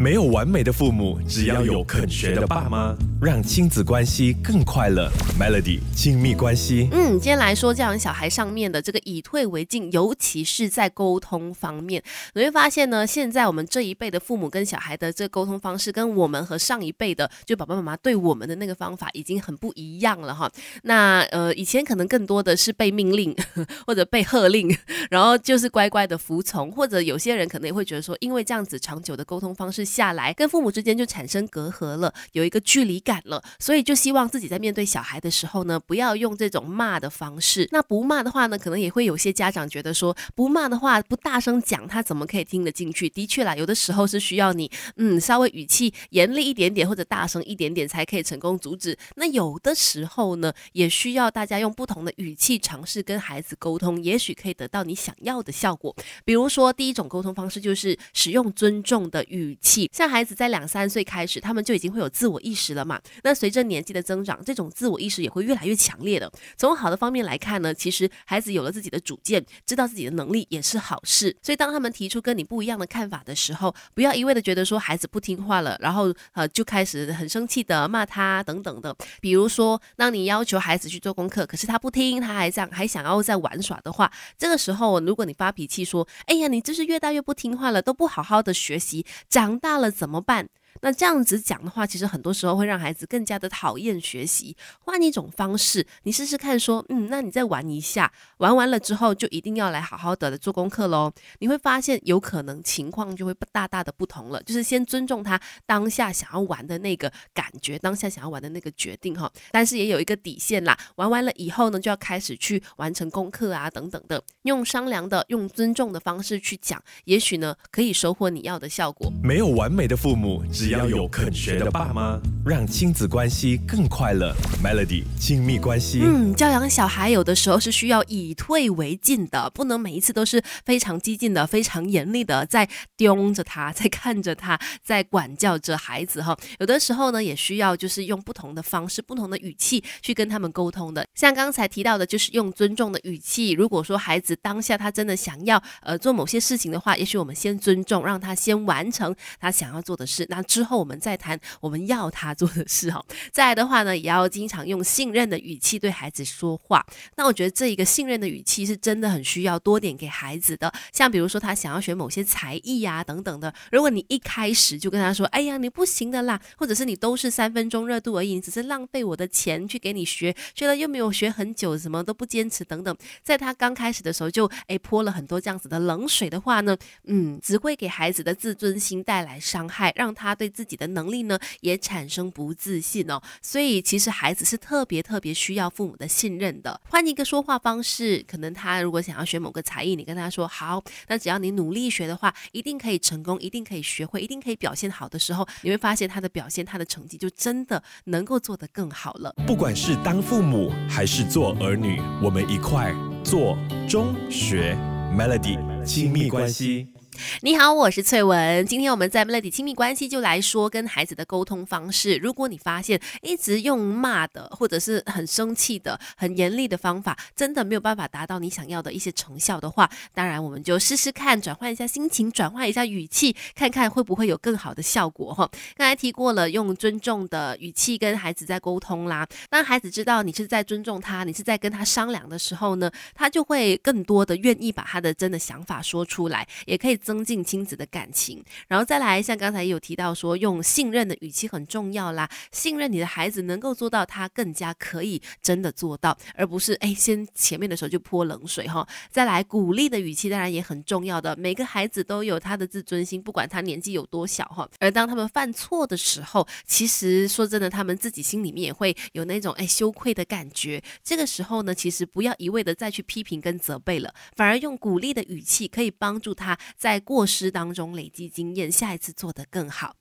没有完美的父母，只要有肯学的爸妈，让亲子关系更快乐。Melody 亲密关系，嗯，今天来说教养小孩上面的这个以退为进，尤其是在沟通方面，你会发现呢，现在我们这一辈的父母跟小孩的这个沟通方式，跟我们和上一辈的就爸爸妈妈对我们的那个方法已经很不一样了哈。那呃，以前可能更多的是被命令 或者被喝令，然后就是乖乖的服从，或者有些人可能也会觉得说，因为这样子长久的沟通方式。下来跟父母之间就产生隔阂了，有一个距离感了，所以就希望自己在面对小孩的时候呢，不要用这种骂的方式。那不骂的话呢，可能也会有些家长觉得说，不骂的话不大声讲，他怎么可以听得进去？的确啦，有的时候是需要你嗯稍微语气严厉一点点或者大声一点点才可以成功阻止。那有的时候呢，也需要大家用不同的语气尝试跟孩子沟通，也许可以得到你想要的效果。比如说第一种沟通方式就是使用尊重的语气。像孩子在两三岁开始，他们就已经会有自我意识了嘛。那随着年纪的增长，这种自我意识也会越来越强烈的。从好的方面来看呢，其实孩子有了自己的主见，知道自己的能力也是好事。所以当他们提出跟你不一样的看法的时候，不要一味的觉得说孩子不听话了，然后呃就开始很生气的骂他等等的。比如说，当你要求孩子去做功课，可是他不听，他还想还想要再玩耍的话，这个时候如果你发脾气说，哎呀，你就是越大越不听话了，都不好好的学习，长大。大了怎么办？那这样子讲的话，其实很多时候会让孩子更加的讨厌学习。换一种方式，你试试看，说，嗯，那你再玩一下，玩完了之后就一定要来好好的做功课喽。你会发现，有可能情况就会大大的不同了。就是先尊重他当下想要玩的那个感觉，当下想要玩的那个决定哈。但是也有一个底线啦，玩完了以后呢，就要开始去完成功课啊等等的，用商量的、用尊重的方式去讲，也许呢可以收获你要的效果。没有完美的父母，只只要有肯学的爸妈，让亲子关系更快乐。Melody 亲密关系，嗯，教养小孩有的时候是需要以退为进的，不能每一次都是非常激进的、非常严厉的在盯着他，在看着他，在管教着孩子哈。有的时候呢，也需要就是用不同的方式、不同的语气去跟他们沟通的。像刚才提到的，就是用尊重的语气。如果说孩子当下他真的想要呃做某些事情的话，也许我们先尊重，让他先完成他想要做的事。那之后我们再谈我们要他做的事哈。再来的话呢，也要经常用信任的语气对孩子说话。那我觉得这一个信任的语气是真的很需要多点给孩子的。像比如说他想要学某些才艺呀等等的，如果你一开始就跟他说：“哎呀，你不行的啦”，或者是你都是三分钟热度而已，你只是浪费我的钱去给你学，学了又没有学很久，什么都不坚持等等，在他刚开始的时候就哎泼了很多这样子的冷水的话呢，嗯，只会给孩子的自尊心带来伤害，让他对。自己的能力呢，也产生不自信哦，所以其实孩子是特别特别需要父母的信任的。换一个说话方式，可能他如果想要学某个才艺，你跟他说好，那只要你努力学的话，一定可以成功，一定可以学会，一定可以表现好的时候，你会发现他的表现，他的成绩就真的能够做得更好了。不管是当父母还是做儿女，我们一块做中学 Melody 亲密关系。你好，我是翠文。今天我们在 Melody 亲密关系就来说跟孩子的沟通方式。如果你发现一直用骂的，或者是很生气的、很严厉的方法，真的没有办法达到你想要的一些成效的话，当然我们就试试看，转换一下心情，转换一下语气，看看会不会有更好的效果哈。刚才提过了，用尊重的语气跟孩子在沟通啦。当孩子知道你是在尊重他，你是在跟他商量的时候呢，他就会更多的愿意把他的真的想法说出来，也可以。增进亲子的感情，然后再来，像刚才有提到说，用信任的语气很重要啦。信任你的孩子能够做到，他更加可以真的做到，而不是哎，先前面的时候就泼冷水哈。再来，鼓励的语气当然也很重要的。每个孩子都有他的自尊心，不管他年纪有多小哈。而当他们犯错的时候，其实说真的，他们自己心里面也会有那种哎羞愧的感觉。这个时候呢，其实不要一味的再去批评跟责备了，反而用鼓励的语气可以帮助他在在。过失当中累积经验，下一次做得更好。